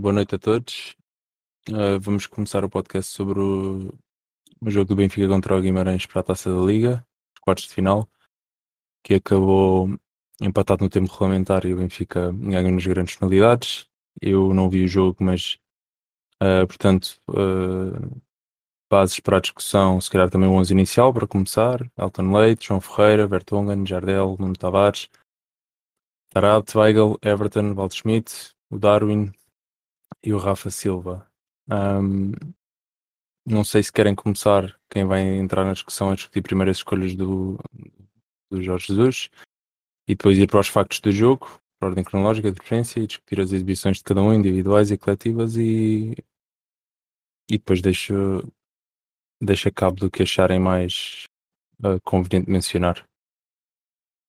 boa noite a todos. Uh, vamos começar o podcast sobre o, o, jogo do Benfica contra o Guimarães para a Taça da Liga, quartos de final, que acabou empatado no tempo regulamentar e o Benfica ganhou nas grandes penalidades. Eu não vi o jogo, mas, uh, portanto, uh, bases para a discussão, se calhar também o 11 inicial para começar, Elton Leite, João Ferreira, Vertonghen, Jardel, Nuno Tavares, Tarab, Weigel, Everton, Waldschmidt, o Darwin e o Rafa Silva. Um, não sei se querem começar, quem vai entrar na discussão a discutir primeiro as escolhas do, do Jorge Jesus e depois ir para os factos do jogo, para a ordem cronológica de preferência e discutir as exibições de cada um, individuais e coletivas e, e depois deixo, deixo cabo do que acharem mais uh, conveniente mencionar.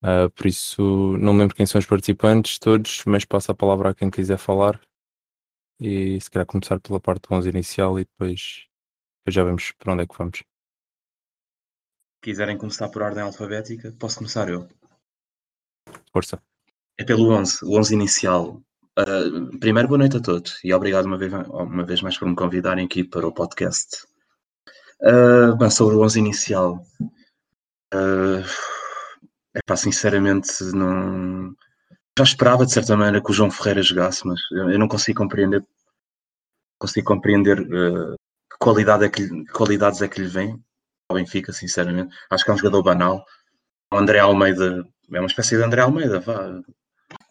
Uh, por isso, não lembro quem são os participantes todos, mas passo a palavra a quem quiser falar. E se calhar começar pela parte do 11 inicial e depois, depois já vemos para onde é que vamos. Quiserem começar por ordem alfabética, posso começar eu. Força. É pelo 11, o 11 inicial. Uh, primeiro, boa noite a todos e obrigado uma vez, uma vez mais por me convidarem aqui para o podcast. Uh, bem, sobre o 11 inicial. Uh, é pá, sinceramente, não. Já esperava de certa maneira que o João Ferreira jogasse, mas eu não consigo compreender. Consigo compreender uh, que, qualidade é que, qualidades é que lhe vem ao Benfica, sinceramente. Acho que é um jogador banal. O André Almeida é uma espécie de André Almeida, vá.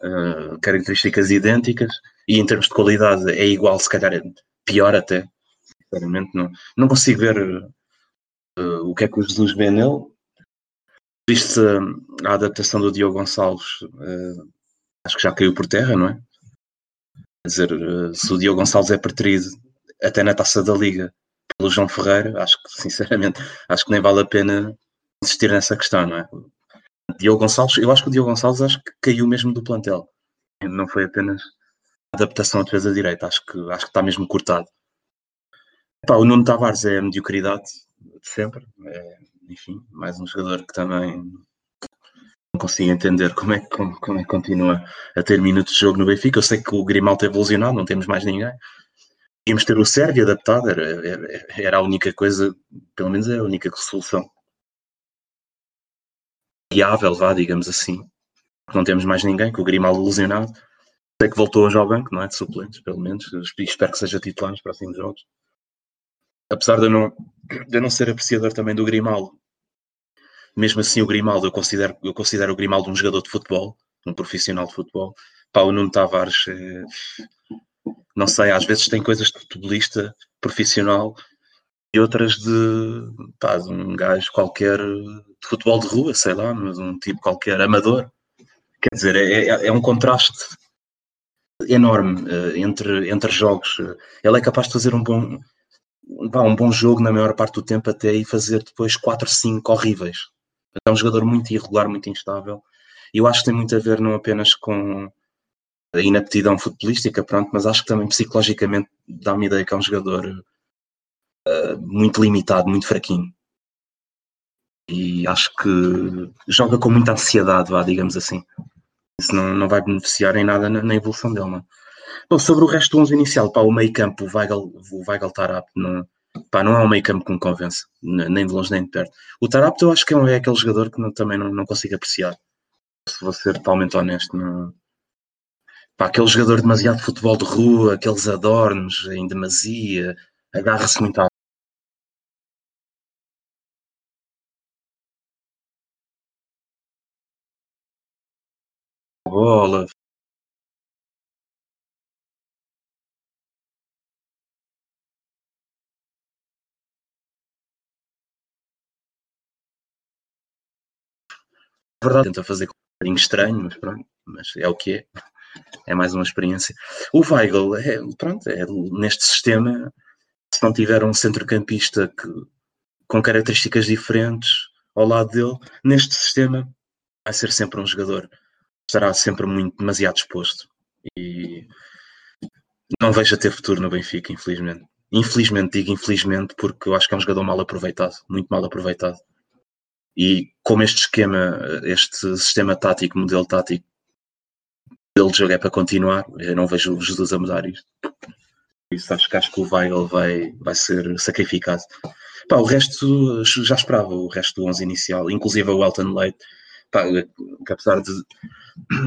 Uh, características idênticas e em termos de qualidade é igual, se calhar é pior até. Sinceramente, não, não consigo ver uh, o que é que o Jesus vê nele Viste a adaptação do Diogo Gonçalves, acho que já caiu por terra, não é? Quer dizer, uh, se o Diogo Gonçalves é preterido até na taça da Liga pelo João Ferreira, acho que sinceramente acho que nem vale a pena insistir nessa questão, não é? Diogo Gonçalves, eu acho que o Diogo Gonçalves acho que caiu mesmo do plantel. Não foi apenas adaptação à defesa direita, acho que, acho que está mesmo cortado. Epá, o Nuno Tavares é a mediocridade de sempre, é, enfim, mais um jogador que também consigo entender como é, que, como, como é que continua a ter minutos de jogo no Benfica. Eu sei que o Grimaldo evolucionado, não temos mais ninguém. Íamos ter o Sérvio adaptado, era, era, a única coisa, pelo menos é a única solução viável, vá, digamos assim. Não temos mais ninguém, com o Grimaldo ilusionado. Sei que voltou hoje ao banco, não é? De suplentes, pelo menos. Espero que seja titular nos próximos jogos. Apesar de eu não, de eu não ser apreciador também do Grimaldo, mesmo assim o Grimaldo, eu considero, eu considero o Grimaldo um jogador de futebol, um profissional de futebol. Pá, o Nuno Tavares, é, não sei, às vezes tem coisas de futebolista profissional e outras de, pá, de um gajo qualquer de futebol de rua, sei lá, mas um tipo qualquer amador. Quer dizer, é, é, é um contraste enorme uh, entre, entre jogos. Ele é capaz de fazer um bom, um bom jogo na maior parte do tempo até e fazer depois 4, 5 horríveis. É um jogador muito irregular, muito instável. E eu acho que tem muito a ver não apenas com a inaptidão futebolística, pronto, mas acho que também psicologicamente dá-me ideia que é um jogador uh, muito limitado, muito fraquinho. E acho que joga com muita ansiedade, vá, digamos assim. Isso não, não vai beneficiar em nada na, na evolução dele, não. Bom, sobre o resto do 11 inicial, pá, o meio campo, o Weigel, o Weigel Tarap, não, Pá, não é um meio campo que me convence, nem de longe nem de perto. O Tarapto eu acho que é, é aquele jogador que não, também não, não consigo apreciar. Se vou ser totalmente honesto. Não... Pá, aquele jogador demasiado de futebol de rua, aqueles adornos em demasia, agarra-se muito à bola, verdade, tenta fazer um bocadinho estranho, mas pronto, mas é o que é. É mais uma experiência. O Weigl, é, pronto, é, neste sistema, se não tiver um centrocampista que, com características diferentes ao lado dele, neste sistema vai ser sempre um jogador, estará sempre muito, demasiado exposto. E não vejo a ter futuro no Benfica, infelizmente. Infelizmente, digo infelizmente, porque eu acho que é um jogador mal aproveitado, muito mal aproveitado. E como este esquema, este sistema tático, modelo tático, ele de jogo é para continuar. Eu não vejo Jesus a mudar isto. Isso acho que acho que o Weigl vai, vai ser sacrificado. Pá, o resto já esperava, o resto do 11 inicial, inclusive o Elton Leite, que apesar de,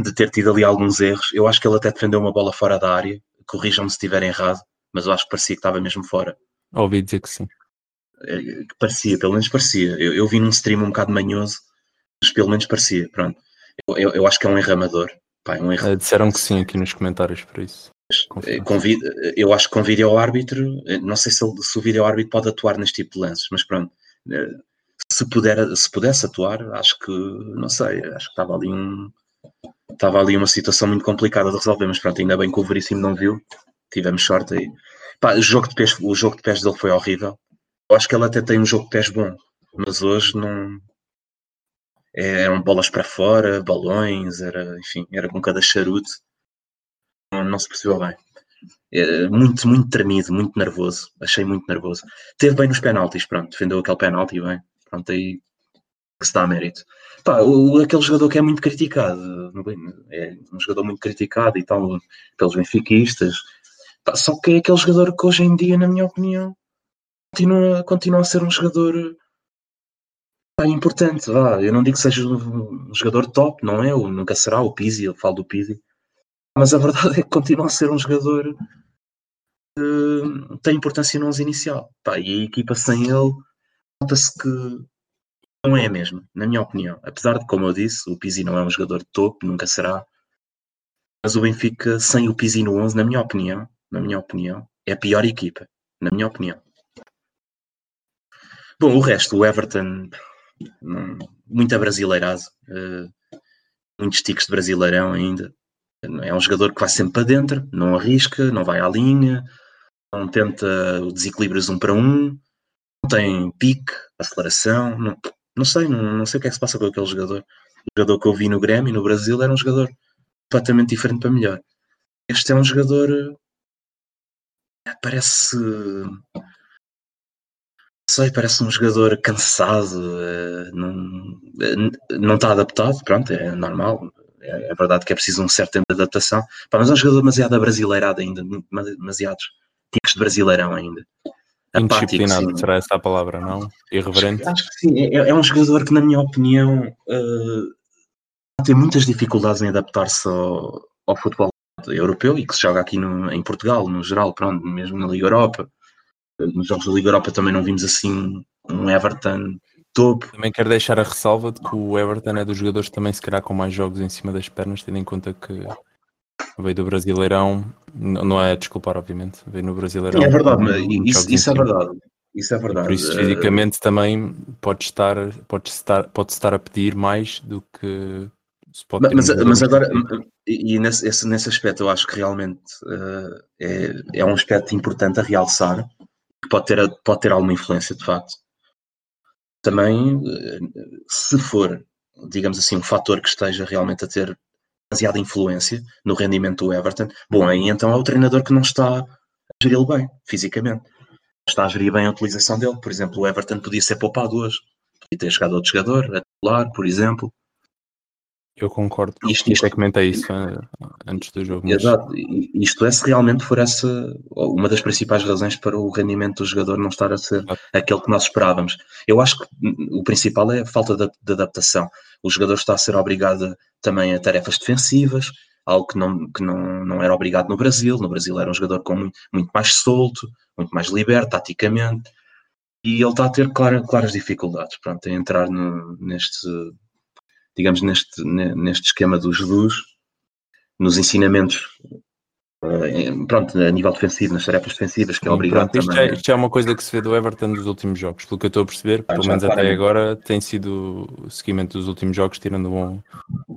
de ter tido ali alguns erros, eu acho que ele até defendeu uma bola fora da área. Corrijam-me se estiver errado, mas eu acho que parecia que estava mesmo fora. Ouvi dizer que sim. Parecia, pelo menos parecia. Eu, eu vi num stream um bocado manhoso, mas pelo menos parecia. Pronto. Eu, eu, eu acho que é um erramador. Pá, é um erro. Eh, disseram que sim aqui nos comentários por isso. Eh, convido, eh, eu acho que com vídeo árbitro, não sei se, ele, se o vídeo árbitro pode atuar neste tipo de lances, mas pronto, se, puder, se pudesse atuar, acho que, não sei, acho que estava ali um, estava ali uma situação muito complicada de resolver, mas pronto, ainda bem que o Veríssimo não viu, tivemos sorte aí. Pá, o, jogo de pés, o jogo de pés dele foi horrível. Eu acho que ele até tem um jogo de pés bom, mas hoje não. É, eram bolas para fora, balões, era, enfim, era com cada charuto. Não, não se percebeu bem. É, muito, muito tremido, muito nervoso. Achei muito nervoso. Teve bem nos penaltis, pronto, defendeu aquele penalti bem. Pronto, aí que se dá mérito. Pá, o, aquele jogador que é muito criticado, é um jogador muito criticado e tal, pelos benfiquistas, pá, só que é aquele jogador que hoje em dia, na minha opinião, continua, continua a ser um jogador pá, importante. Vá. Eu não digo que seja um jogador top, não é? Ou nunca será o Pizzi, eu falo do Pizzi, mas a verdade é que continua a ser um jogador que tem importância no 11 inicial. Pá, e a equipa sem ele, nota-se que não é mesmo, na minha opinião. Apesar de, como eu disse, o Pizzi não é um jogador de topo, nunca será. Mas o Benfica, sem o Pizzi no 11, na minha opinião, na minha opinião, é a pior equipa, na minha opinião. Bom, o resto, o Everton, muita brasileirado, uh, muitos tiques de brasileirão ainda. É um jogador que vai sempre para dentro, não arrisca, não vai à linha, não tenta desequilíbrios um para um, não tem pique, aceleração, não, não sei, não, não sei o que é que se passa com aquele jogador. O jogador que eu vi no Grêmio, no Brasil, era um jogador completamente diferente para melhor. Este é um jogador. Eh, parece. Não sei, parece um jogador cansado, eh, não, eh, não está adaptado, pronto, é normal. É, é verdade que é preciso um certo tempo de adaptação, mas é um jogador demasiado abrasileirado ainda, demasiados tipos de brasileirão ainda. Indisciplinado, será essa a palavra, não? Irreverente? Acho que sim. É, é um jogador que, na minha opinião, uh, tem muitas dificuldades em adaptar-se ao, ao, futebol europeu e que se joga aqui no, em Portugal, no geral, pronto, mesmo na Liga Europa. Nos jogos da Liga Europa também não vimos assim um Everton topo. Também quero deixar a ressalva de que o Everton é dos jogadores também, se calhar, com mais jogos em cima das pernas, tendo em conta que veio do Brasileirão, não é desculpar, obviamente, veio no Brasileirão. É verdade, mas isso, isso é verdade. Isso é verdade. Por isso, fisicamente, também pode estar, pode estar, pode estar a pedir mais do que se pode Mas, mas agora, e, nesse, esse, nesse aspecto, eu acho que realmente uh, é, é um aspecto importante a realçar, que pode ter, pode ter alguma influência, de facto. Também, se for, digamos assim, um fator que esteja realmente a ter demasiada influência no rendimento do Everton, bom, aí então é o treinador que não está a gerir bem, fisicamente. Está a gerir bem a utilização dele. Por exemplo, o Everton podia ser poupado hoje. Podia ter chegado outro jogador, a titular, por exemplo. Eu concordo. Isto, isto é comentei isso eh, antes do jogo. Mas... Exato. Isto é se realmente for essa uma das principais razões para o rendimento do jogador não estar a ser aquele que nós esperávamos. Eu acho que o principal é a falta de, de adaptação. O jogador está a ser obrigado também a tarefas defensivas, algo que não, que não, não era obrigado no Brasil. No Brasil era um jogador com muito, muito mais solto, muito mais liberto, taticamente. E ele está a ter claras, claras dificuldades pronto, em entrar no, neste digamos, neste, neste esquema dos Jesus, nos ensinamentos, eh, pronto, a nível defensivo, nas tarefas defensivas, que é obrigado pronto, isto também. É, isto é uma coisa que se vê do Everton dos últimos jogos, pelo que eu estou a perceber, ah, pelo menos até agora, tem sido o seguimento dos últimos jogos, tirando um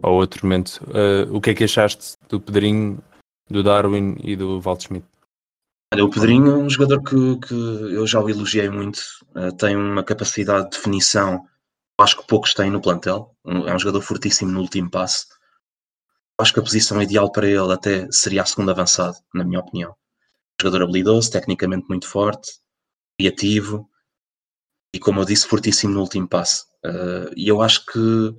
ao outro momento. Uh, o que é que achaste do Pedrinho, do Darwin e do Waldschmidt? Olha, o Pedrinho é um jogador que, que eu já o elogiei muito, uh, tem uma capacidade de definição acho que poucos têm no plantel. É um jogador fortíssimo no último passe. Acho que a posição ideal para ele até seria a segunda avançado, na minha opinião. Jogador habilidoso, tecnicamente muito forte, criativo e, como eu disse, fortíssimo no último passe. Uh, e eu acho que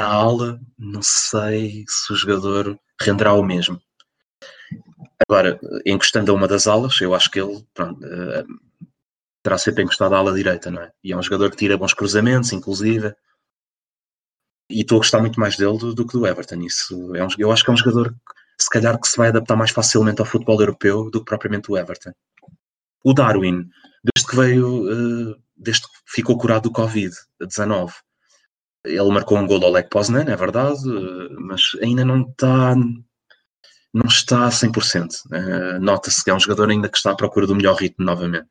Na aula, não sei se o jogador renderá o mesmo. Agora, encostando a uma das alas, eu acho que ele pronto, uh, terá sempre encostado à ala direita, não é? E é um jogador que tira bons cruzamentos, inclusive. E estou a gostar muito mais dele do, do que do Everton. Isso é um, eu acho que é um jogador que, se calhar, que se vai adaptar mais facilmente ao futebol europeu do que propriamente o Everton. O Darwin, desde que veio, uh, desde que ficou curado do Covid-19, ele marcou um gol ao Lech Poznan, é verdade, uh, mas ainda não está não está a 100%. Uh, Nota-se que é um jogador ainda que está à procura do melhor ritmo novamente.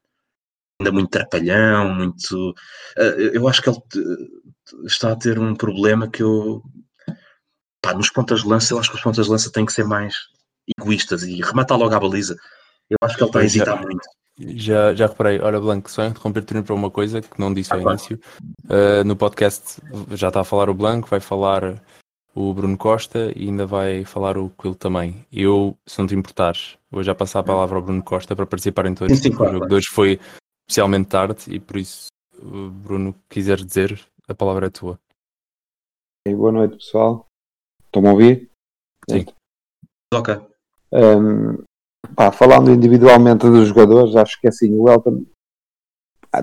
Ainda muito trapalhão, muito. Uh, eu acho que ele está a ter um problema que eu. Pá, nos pontas de lança, eu acho que os pontas de lança têm que ser mais egoístas e rematar logo à baliza. Eu acho que ele está a hesitar já, muito. Já, já reparei, ora Blanco, só interromper-te para uma coisa que não disse ao ah, início. Uh, no podcast já está a falar o Blanco, vai falar o Bruno Costa e ainda vai falar o Quil também. Eu, se não te importares, vou já passar a palavra ao Bruno Costa para participar em todos. Sim, sim, o jogo hoje foi especialmente tarde e por isso, Bruno, quiser dizer, a palavra é tua. boa noite, pessoal. Estão-me a ouvir? Sim. Ok. Um, pá, falando individualmente dos jogadores, acho que assim, o Elton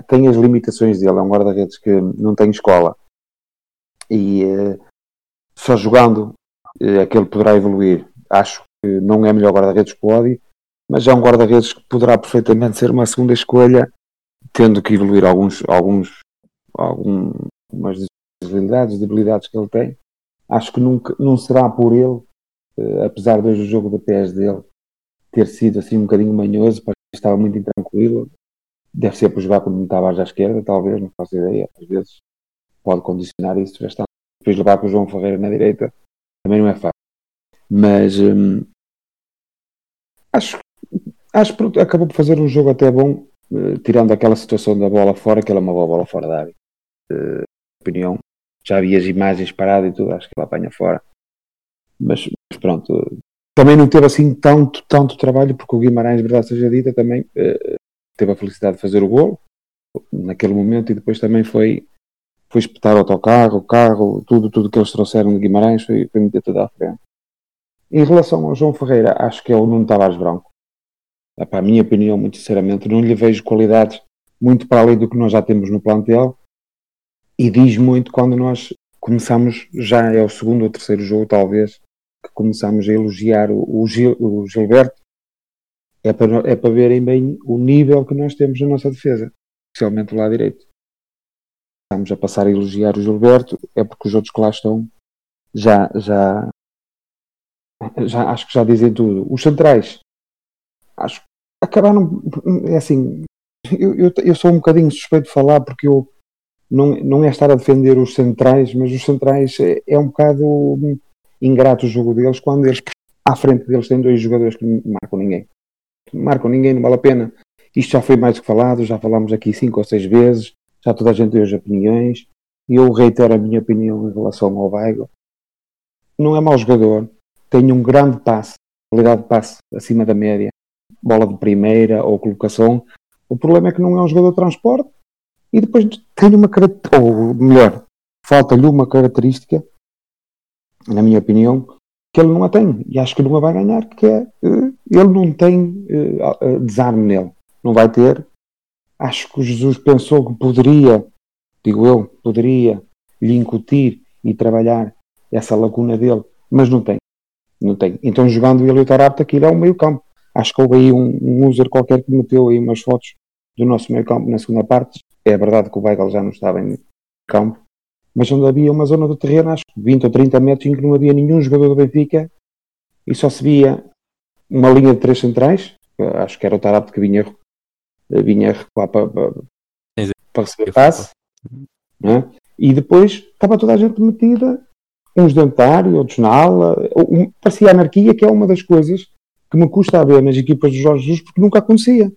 tem as limitações dele, é um guarda-redes que não tem escola. E uh, só jogando é que ele poderá evoluir. Acho que não é melhor guarda-redes que o Odi, mas é um guarda-redes que poderá perfeitamente ser uma segunda escolha, tendo que evoluir alguns, alguns, algumas habilidades, debilidades que ele tem. Acho que nunca, não será por ele, eh, apesar de hoje o jogo de pés dele ter sido assim um bocadinho manhoso, porque estava muito intranquilo. Deve ser por jogar com o Tavares à esquerda, talvez, não faço ideia. Às vezes pode condicionar isso, já está depois levar com o João Ferreira na direita também não é fácil. Mas hum, acho, acho que acabou por fazer um jogo até bom, uh, tirando aquela situação da bola fora, que ela é uma boa bola fora da área. Uh, opinião. Já vi as imagens paradas e tudo, acho que ela apanha fora. Mas, mas, pronto, também não teve assim tanto, tanto trabalho, porque o Guimarães, verdade seja dita, também uh, teve a felicidade de fazer o gol naquele momento e depois também foi foi espetar o autocarro, o carro, tudo, tudo que eles trouxeram de Guimarães foi, foi meter tudo à frente. Em relação ao João Ferreira, acho que é o Nuno Tavares Branco. É, para a minha opinião, muito sinceramente, não lhe vejo qualidades muito para além do que nós já temos no plantel. E diz muito quando nós começamos, já é o segundo ou terceiro jogo talvez, que começamos a elogiar o, Gil, o Gilberto, é para, é para verem bem o nível que nós temos na nossa defesa, especialmente do lado direito. Estamos a passar a elogiar o Gilberto, é porque os outros que lá estão já, já, já acho que já dizem tudo. Os centrais, acho que acabaram, é assim, eu, eu, eu, sou um bocadinho suspeito de falar porque eu não, não é estar a defender os centrais, mas os centrais é, é um bocado ingrato o jogo deles quando eles à frente deles têm dois jogadores que não marcam ninguém. Marcam ninguém, não vale a pena. Isto já foi mais do que falado, já falámos aqui cinco ou seis vezes já toda a gente deu as opiniões e eu reitero a minha opinião em relação ao Weigl. Não é mau jogador, tem um grande passe, qualidade de passe acima da média, bola de primeira ou colocação. O problema é que não é um jogador de transporte e depois tem uma característica, ou melhor, falta-lhe uma característica, na minha opinião, que ele não a tem e acho que não a vai ganhar, que é eh, ele não tem uh, desarme nele. Não vai ter, Acho que o Jesus pensou que poderia, digo eu, poderia lhe incutir e trabalhar essa lacuna dele, mas não tem. Não tem. Então, jogando ele e o Tarapta, aquilo é um meio campo. Acho que houve aí um, um user qualquer que meteu aí umas fotos do nosso meio campo na segunda parte. É verdade que o Weigl já não estava em campo, mas onde havia uma zona do terreno, acho que 20 ou 30 metros, em que não havia nenhum jogador do Benfica e só se via uma linha de três centrais. Acho que era o Tarapta que vinha vinha recuar para, para, para receber passe, é? e depois estava toda a gente metida, uns área, outros na ala, parecia anarquia, que é uma das coisas que me custa a ver nas equipas do Jorge Jesus, porque nunca acontecia.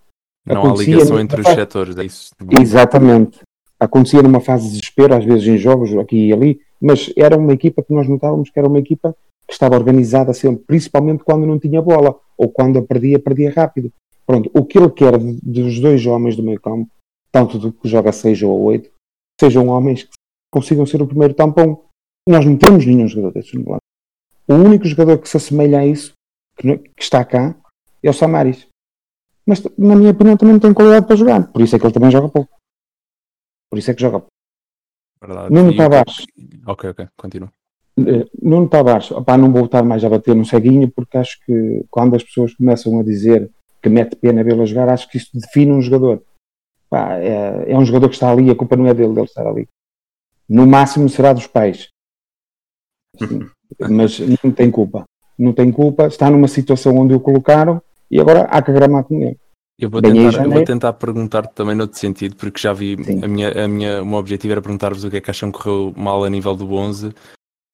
Não acontecia há ligação entre os setores, é isso? Exatamente. Acontecia numa fase de desespero, às vezes em jogos, aqui e ali, mas era uma equipa que nós notávamos que era uma equipa que estava organizada sempre, principalmente quando não tinha bola, ou quando a perdia, perdia rápido. Pronto, o que ele quer dos dois homens do meio campo, tanto do que joga 6 ou 8, sejam homens que consigam ser o primeiro tampão. Nós não temos nenhum jogador desses no plantel. O único jogador que se assemelha a isso, que, que está cá, é o Samaris. Mas, na minha opinião, também não tem qualidade para jogar. Por isso é que ele também joga pouco. Por isso é que joga pouco. Verdade. Nuno E o- Tavares. Ok, ok, continua. Eh, Nuno Tavares, opá, não vou estar mais a bater no ceguinho porque acho que quando as pessoas começam a dizer que mete pena vê-lo a jogar, acho que isso define um jogador. Pá, é, é um jogador que está ali, a culpa não é dele, dele estar ali. No máximo será dos pais. Sim, mas não tem culpa. Não tem culpa, está numa situação onde o colocaram e agora há que gramar com ele. Eu vou tentar, eu vou janeiro. tentar perguntar-te também noutro sentido, porque já vi, Sim. a minha, a minha, o meu objetivo era perguntar-vos o que é que acham que correu mal a nível do 11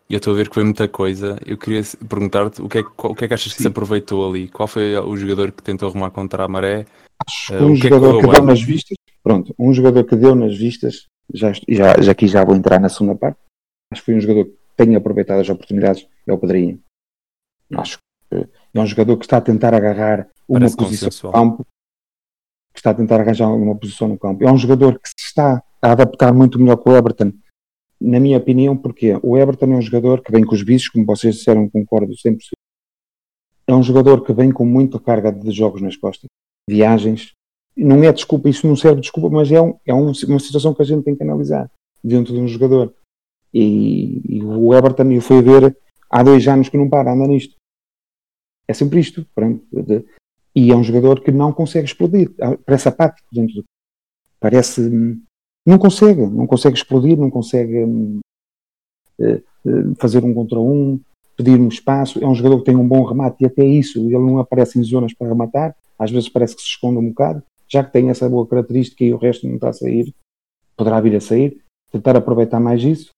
e eu estou a ver que foi muita coisa. Eu queria perguntar-te o que, é, o que é que achas que se Sim. aproveitou ali? Qual foi o jogador que tentou arrumar contra a maré? Acho Eh, um que é que jogador que deu nas vistas, pronto, um jogador que deu nas vistas, já, já, já aqui já vou entrar na segunda parte, acho que foi um jogador que tem aproveitado as oportunidades, é o Pedrinho. Acho que é um jogador que está a tentar agarrar uma Parece posição consensual. no campo, que está a tentar arranjar uma posição no campo. É um jogador que se está a adaptar muito melhor que o Everton, na minha opinião, porque o Everton é um jogador que vem com os bichos, como vocês disseram, concordo 100%. É um jogador que vem com muita carga de jogos nas costas, viagens. Não é desculpa, isso não serve de desculpa, mas é, um- é um- uma situação que a gente tem que analisar dentro de um jogador. E, e o Everton, eu fui ver há dois anos que não para, anda nisto. É sempre isto. pronto. E é um jogador que não consegue explodir. Ah, Parece apático dentro do. Parece. hum, Não consegue. Não consegue explodir, não consegue hum, eh, eh, fazer um contra um, pedir um espaço. É um jogador que tem um bom remate e até isso. Ele não aparece em zonas para rematar. Às vezes parece que se esconde um bocado. Já que tem essa boa característica e o resto não está a sair, poderá vir a sair. Tentar aproveitar mais isso.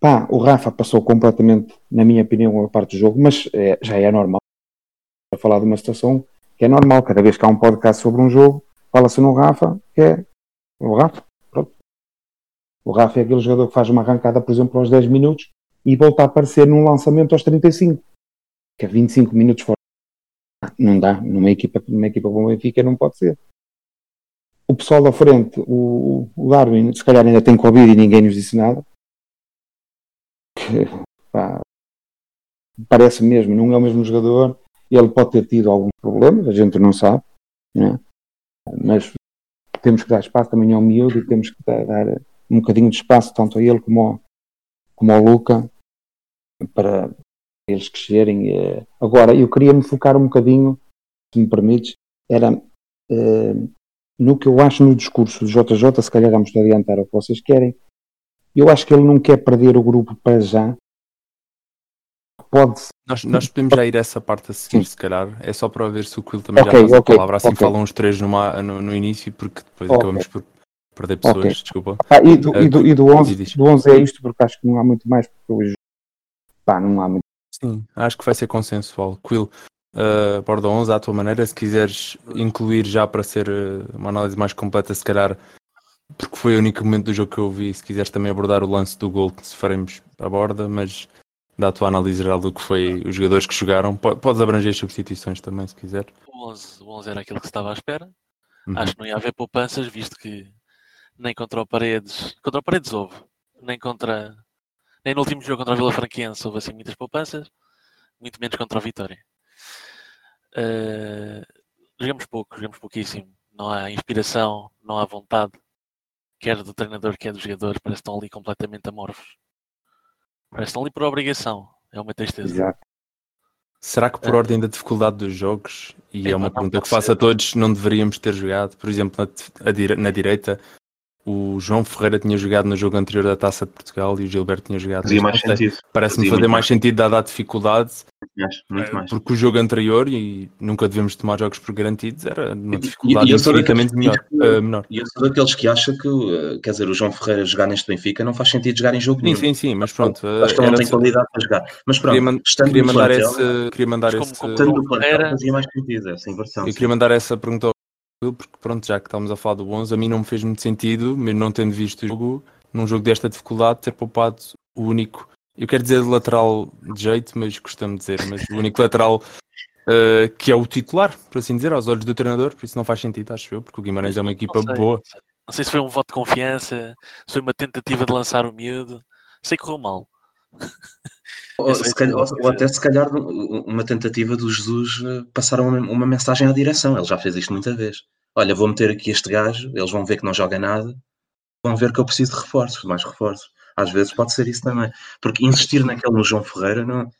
Pá, o Rafa passou completamente, na minha opinião, a parte do jogo, mas é, já é normal. A falar de uma situação que é normal. Cada vez que há um podcast sobre um jogo, fala-se no Rafa, que é o Rafa. Pronto. O Rafa é aquele jogador que faz uma arrancada, por exemplo, aos 10 minutos e volta a aparecer num lançamento aos 35, que é 25 minutos fora. Não dá. Numa equipa, numa equipa como o Benfica não pode ser. O pessoal da frente, o, o Darwin, se calhar ainda tem Covid e ninguém nos disse nada. Pá, parece mesmo, não é o mesmo jogador. Ele pode ter tido alguns problemas, a gente não sabe, né? mas temos que dar espaço também ao miúdo e temos que dar, dar um bocadinho de espaço tanto a ele como ao, como ao Luca para eles crescerem. eh. Agora, eu queria me focar um bocadinho, se me permites, era eh, no que eu acho no discurso do JJ, se calhar vamos adiantar o que vocês querem. Eu acho que ele não quer perder o grupo para já. Pode Nós, nós podemos já ir a essa parte a seguir, Sim. se calhar. É só para ver se o Quill também Ok, já faz a ok, palavra. Assim ok. falam os três numa, no, no início, porque depois Ok. acabamos por perder pessoas. Ok. Desculpa. Ah, e, do, e, do, e do, 11, diz. do 11 é isto, porque acho que não há muito mais, porque hoje pá, não há muito. Sim, acho que vai ser consensual. Quill, uh, borda 11 à tua maneira, se quiseres incluir já para ser uh, uma análise mais completa, se calhar, porque foi o único momento do jogo que eu vi, se quiseres também abordar o lance do gol que faremos à borda, mas dá a tua análise geral do que foi os jogadores que jogaram. Po- Podes abranger as substituições também, se quiser. O 11, o 11 era aquilo que se estava à espera. Uhum. Acho que não ia haver poupanças, visto que nem contra o Paredes, contra o Paredes houve, nem contra nem no último jogo contra o Vila Franquense houve assim muitas poupanças, muito menos contra o Vitória. Eh, jogamos pouco, jogamos pouquíssimo. Não há inspiração, não há vontade, quer do treinador, quer dos jogadores, parece que estão ali completamente amorfos. Parece que estão ali por obrigação. É uma tristeza. Exato. Será que por Ah. ordem da dificuldade dos jogos, e é Epá, uma pergunta que faço ser. a todos, não deveríamos ter jogado? Por exemplo, na, dire- na direita, o João Ferreira tinha jogado no jogo anterior da Taça de Portugal e o Gilberto tinha jogado. Fazia mais sentido. Parece-me fazer muito mais sentido dada a dificuldade, muito eh, mais. porque o jogo anterior, e nunca devemos tomar jogos por garantidos, era uma dificuldade e infinitamente diz que- eh, menor. E eu sou daqueles que acha que, uh, quer dizer, o João Ferreira jogar neste Benfica não faz sentido jogar em jogo Sim, nenhum. sim, sim, mas pronto. eh, Acho que ele não tem só- qualidade para jogar. Mas pronto, queria, man- queria mandar plantel, esse, queria mandar Mas como- esse, como estando João no plantel Ferreira- fazia mais sentido essa inversão. Eu sim. queria mandar essa pergunta ao Porque pronto, já que estamos a falar do 11, a mim não me fez muito sentido, mesmo não tendo visto o jogo, num jogo desta dificuldade, ter poupado o único, eu quero dizer lateral de jeito, mas costumo dizer, mas o único lateral eh, que é o titular, por assim dizer, aos olhos do treinador, por isso não faz sentido, acho eu, porque o Guimarães é uma equipa Não boa. Não sei se foi um voto de confiança, se foi uma tentativa de lançar o miúdo. Sei que correu mal. Ou, é se calhar- é ou- até se calhar uma tentativa do Jesus eh, passar uma, uma mensagem à direção. Ele já fez isto muita vez. Olha, vou meter aqui este gajo, eles vão ver que não joga nada, vão ver que eu preciso de reforços, mais reforços. Às vezes pode ser isso também. Porque insistir naquele no João Ferreira, não, vou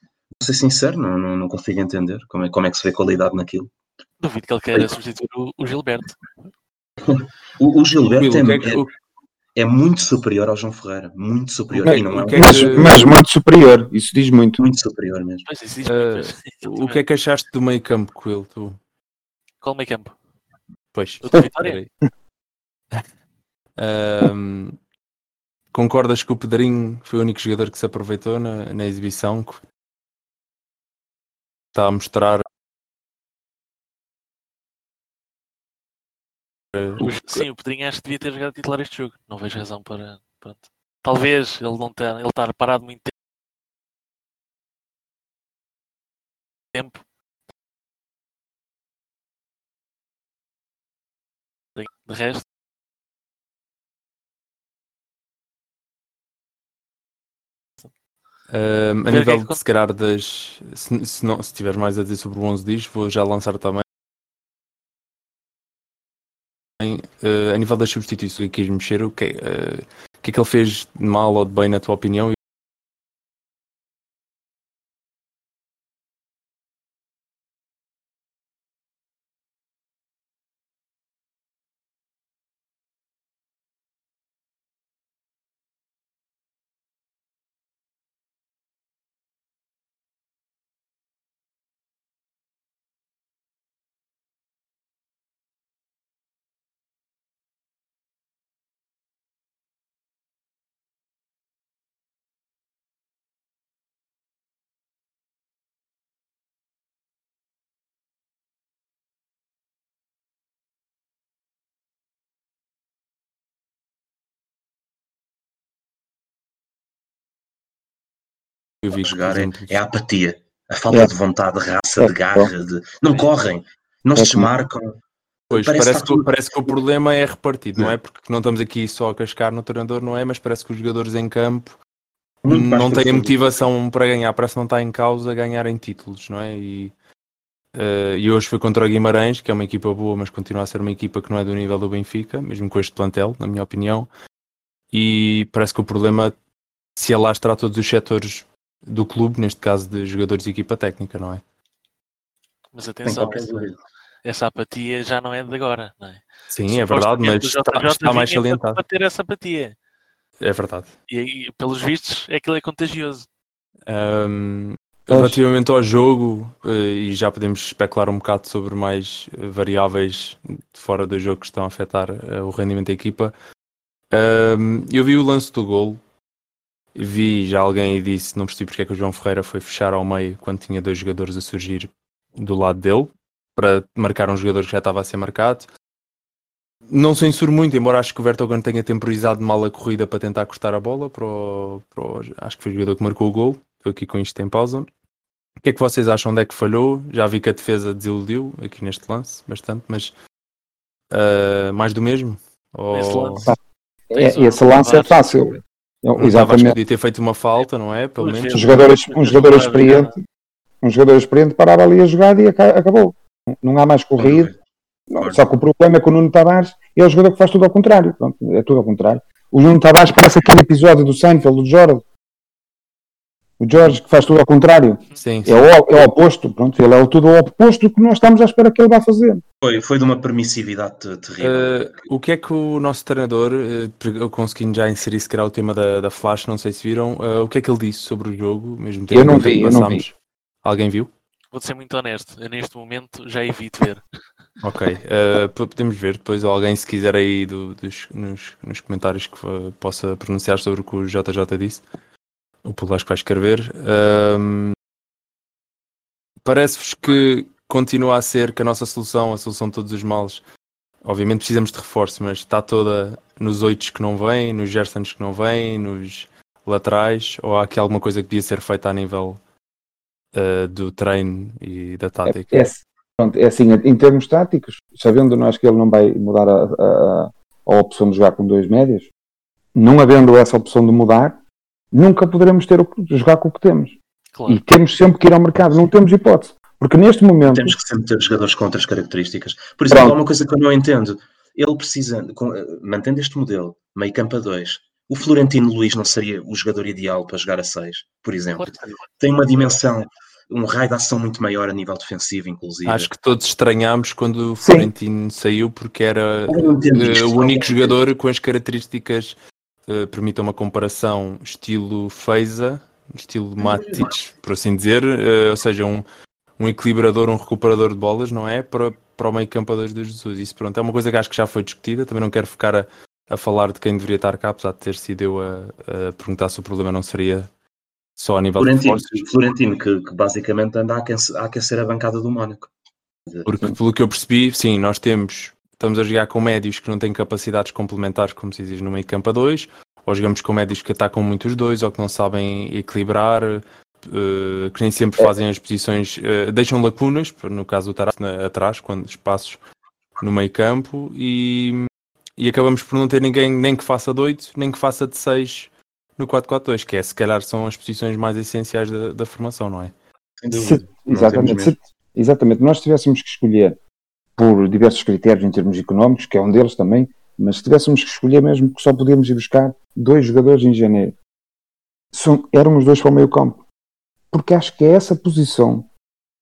ser sincero, não, não, não consigo entender como é, como é que se vê qualidade naquilo. Duvido que ele queira substituir o, o Gilberto. O, o Gilberto o é que- é, o- é muito superior ao João Ferreira. Muito superior. E não é um- é Mas, mas muito superior, isso diz muito. muito superior mesmo. Pois. o que é que achaste do meio campo, Quill? Tu? Qual meio campo? Pois. O da Vitória? Ahm, concordas que o Pedrinho foi o único jogador que se aproveitou na, na exibição? que Está a mostrar. Sim, o Pedrinho acho que devia ter jogado titular este jogo. Não vejo razão para. Pronto. Talvez ele não ter, ele estar parado muito tempo. De resto, Ahm, a é nível que de se calhar das. Se, se, não, se tiveres mais a dizer sobre o 11 diz, vou já lançar também. Eh, a nível das substituições quis mexer, o que, o que é que ele fez de mal ou de bem, na tua opinião? Eu vi, jogar é, é a apatia, a falta É. de vontade, de raça, É. de garra, de não correm, não se É desmarcam. Pois, Parece parece, que parece que o problema é repartido, não é? Porque não estamos aqui só a cascar no treinador, não é? Mas parece que os jogadores em campo Muito não têm a motivação para ganhar, parece que não está em causa ganharem títulos, não é? E, eh, e hoje foi contra o Guimarães, que é uma equipa boa, mas continua a ser uma equipa que não é do nível do Benfica, mesmo com este plantel, na minha opinião. E parece que o problema se alastra a todos os setores do clube, neste caso de jogadores e equipa técnica, não é? mas atenção, essa, apatia já não é de agora, não é? Sim, é verdade, mas está, está mais salientado. Para ter essa apatia. É verdade. E, e, pelos vistos, é que ele é contagioso. Um, relativamente ao jogo, eh, e já podemos especular um bocado sobre mais eh, variáveis de fora do jogo que estão a afetar eh, o rendimento da equipa. Um, eu vi o lance do gol, vi já alguém e disse, não percebi porque é que o João Ferreira foi fechar ao meio quando tinha dois jogadores a surgir do lado dele, para marcar um jogador que já estava a ser marcado. Não censuro muito, embora acho que o Vertonghen tenha temporizado mal a corrida para tentar cortar a bola para o, para o- acho que foi o jogador que marcou o gol. Estou aqui com isto em pausa. O que é que vocês acham onde é que falhou? Já vi que a defesa desiludiu aqui neste lance bastante, mas ah, mais do mesmo? Ou... Esse lance. É, esse lance é o- fácil. Não Exatamente. podia ter feito uma falta, não é? Pelo menos. Um jogador, um jogador experiente, um jogador experiente parava ali a jogada e aca- acabou. Não há mais corrida. Não, Só que o problema é que o Nuno Tavares é o jogador que faz tudo ao contrário. Pronto, é tudo ao contrário. O Nuno Tavares parece aquele episódio do Seinfeld, do Jorge. O Jorge que faz tudo ao contrário. Sim, sim. É o, é o oposto. Pronto, ele é o tudo ao oposto do que nós estamos à espera que ele vá fazer. Foi, foi de uma permissividade te- terrível. Eh, o que é que o nosso treinador, eh, eu conseguindo já inserir se calhar o tema da, da Flash, não sei se viram, eh, o que é que ele disse sobre o jogo, mesmo tendo Eu não vi, eu não passámos? Alguém viu? Vou ser muito honesto. Eu neste momento já evito ver. Ok, p- podemos ver depois alguém se quiser aí do- dos, nos, nos comentários que possa pronunciar sobre o que o JJ disse. O que vai escrever. Ahm, Parece-vos que continua a ser que a nossa solução, a solução de todos os males, obviamente precisamos de reforço, mas está toda nos oitos que não vêm, nos Gersons que não vêm, nos laterais, ou há aqui alguma coisa que devia ser feita a nível eh, do treino e da tática? É, é, pronto, é assim, em termos táticos, sabendo nós que ele não vai mudar a, a- a opção de jogar com dois médios, não havendo essa opção de mudar, nunca poderemos ter o, jogar com o que temos. Claro. E temos sempre que ir ao mercado, não temos hipótese. Porque neste momento. Temos que sempre ter jogadores com outras características. Por exemplo, Pronto. há uma coisa que eu não entendo. Ele precisa, com- eh, mantendo este modelo, meio campo a 2, o Florentino Luís não seria o jogador ideal para jogar a 6, por exemplo. Sim. Tem uma dimensão, um raio de ação muito maior a nível defensivo, inclusive. Acho que todos estranhámos quando o Sim. Florentino saiu porque era eh, o único jogador com as características, uh, permitam uma comparação, estilo Feiza, estilo Matic, por assim dizer, eh, ou seja, um, um equilibrador, um recuperador de bolas, não é? Para, para o meio campo a dois de Jesus. Isso pronto, é uma coisa que acho que já foi discutida, também não quero ficar a, a falar de quem deveria estar cá, apesar de ter sido eu a, a perguntar se o problema não seria só a nível de Florentino, reforços. Florentino que, que basicamente anda a aquecer, a aquecer a bancada do Mónaco. Porque pelo que eu percebi, sim, nós temos, estamos a jogar com médios que não têm capacidades complementares, como se diz no meio campo a dois, ou jogamos com médios que atacam muito os dois, ou que não sabem equilibrar, eh, que nem sempre fazem as posições, eh, deixam lacunas, no caso do Taraf na- atrás, quando espaços no meio campo, e, e acabamos por não ter ninguém nem que faça de 8, nem que faça de 6 no 4-4-2, que é se calhar são as posições mais essenciais da, da formação, não é? Se- exatamente, se, exatamente. Nós tivéssemos que escolher por diversos critérios em termos económicos, que é um deles também, mas se tivéssemos que escolher mesmo que só podíamos ir buscar dois jogadores em janeiro, são, eram os dois para o meio campo. Porque acho que é essa posição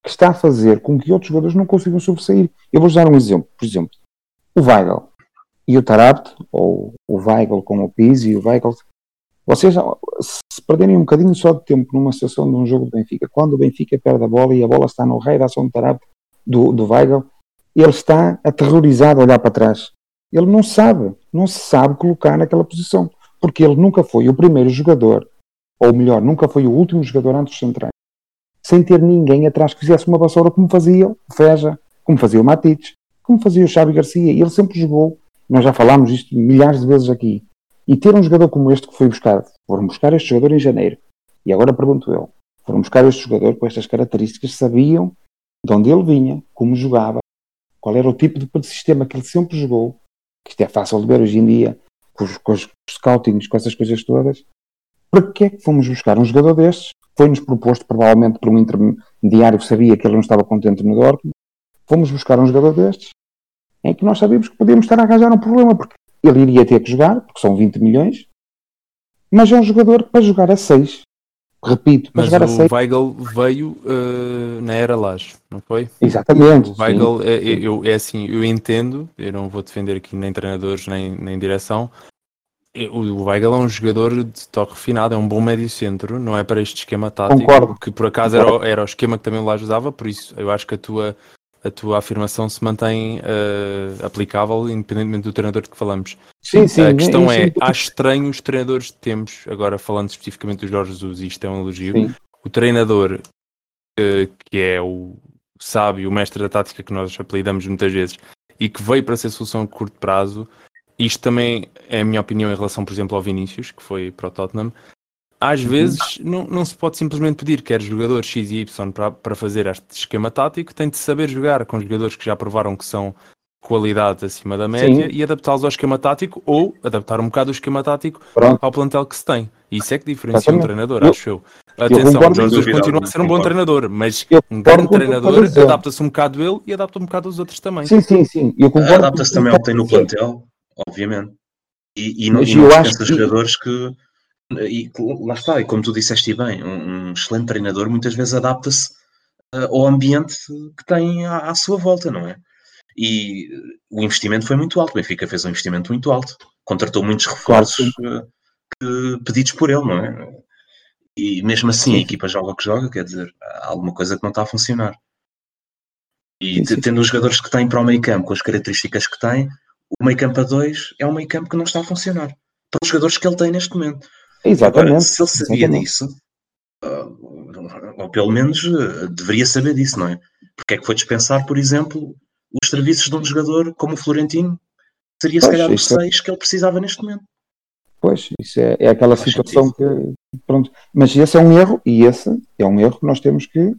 que está a fazer com que outros jogadores não consigam sobressair. Eu vou dar um exemplo. Por exemplo, o Weigl e o Tarabt, ou o Weigl com o Pizzi e o Weigl, vocês se perderem um bocadinho só de tempo numa situação de um jogo do Benfica, quando o Benfica perde a bola e a bola está no raio da ação do Tarabt, do, do Weigl, ele está aterrorizado a olhar para trás. Ele não sabe, não se sabe colocar naquela posição, porque ele nunca foi o primeiro jogador, ou melhor, nunca foi o último jogador antes dos centrais, sem ter ninguém atrás que fizesse uma vassoura como fazia o Feja, como fazia o Matites, como fazia o Xavi Garcia. Ele sempre jogou, nós já falámos isto milhares de vezes aqui, e ter um jogador como este que foi buscado, foram buscar este jogador em janeiro, e agora pergunto eu, foram buscar este jogador com estas características, sabiam de onde ele vinha, como jogava, qual era o tipo de sistema que ele sempre jogou, que isto é fácil de ver hoje em dia, com os, com os scoutings, com essas coisas todas. Para que é que fomos buscar um jogador destes? Foi-nos proposto provavelmente por um intermediário que sabia que ele não estava contente no Dortmund. Fomos buscar um jogador destes em que nós sabíamos que podíamos estar a arranjar um problema, porque ele iria ter que jogar, porque são 20 milhões, mas é um jogador para jogar a 6. Repito, para Mas jogar a o 6. Weigl veio eh, na era Laje, não foi? Exatamente. O. Weigl, é, é- eu, é assim, eu entendo, eu não vou defender aqui nem treinadores nem, nem direção. O Weigl é um jogador de toque refinado, é um bom médio centro, não é para este esquema tático, Concordo. que por acaso era, o- era o esquema que também o Laje usava, por isso eu acho que a tua, a tua afirmação se mantém eh, aplicável, independentemente do treinador de que falamos. Sim, sim. a questão eu é, sinto- acho estranho os treinadores que temos, agora falando especificamente do Jorge Jesus, e isto é um elogio, Sim. o treinador eh, que é o sábio, o mestre da tática que nós apelidamos muitas vezes e que veio para ser solução a curto prazo, isto também é a minha opinião em relação, por exemplo, ao Vinícius, que foi para o Tottenham. Às Uhum. vezes não, não se pode simplesmente pedir quer jogador X e Y para, para fazer este esquema tático, tem de saber jogar com jogadores que já provaram que são qualidade acima da média Sim. e adaptá-los ao esquema tático ou adaptar um bocado o esquema tático Pronto. ao plantel que se tem. Isso é que diferencia um treinador, Eu- acho eu. Atenção, concordo. o Jorge continua a ser um bom treinador, mas Eu um grande treinador adapta-se um bocado ele e adapta um bocado os outros também. Sim, sim, sim. Eu concordo Adapta-se com também ao que tem no plantel, obviamente. E, e não, e não eu acho que- jogadores que. E, lá está, e como tu disseste bem, um, um excelente treinador muitas vezes adapta-se ah, ao ambiente que tem à, à sua volta, não é? E eh, o investimento foi muito alto. O Benfica fez um investimento muito alto. Contratou muitos reforços eh, que- pedidos por ele, não é? E mesmo assim a equipa joga o que joga, quer dizer, há alguma coisa que não está a funcionar. E tendo os jogadores que têm para o meio campo, com as características que tem, o meio campo a 2 é um meio campo que não está a funcionar. Para os jogadores que ele tem neste momento. Exatamente. Agora, se ele sabia exatamente. disso, ah, ou pelo menos ah, deveria saber disso, não é? Porque é que foi dispensar, por exemplo, os serviços de um jogador como o Florentino? Seria se calhar os isso é- 6 que ele precisava neste momento. Pois, isso é, é aquela Faz situação que. Pronto. Mas esse é um erro, e esse é um erro que nós temos que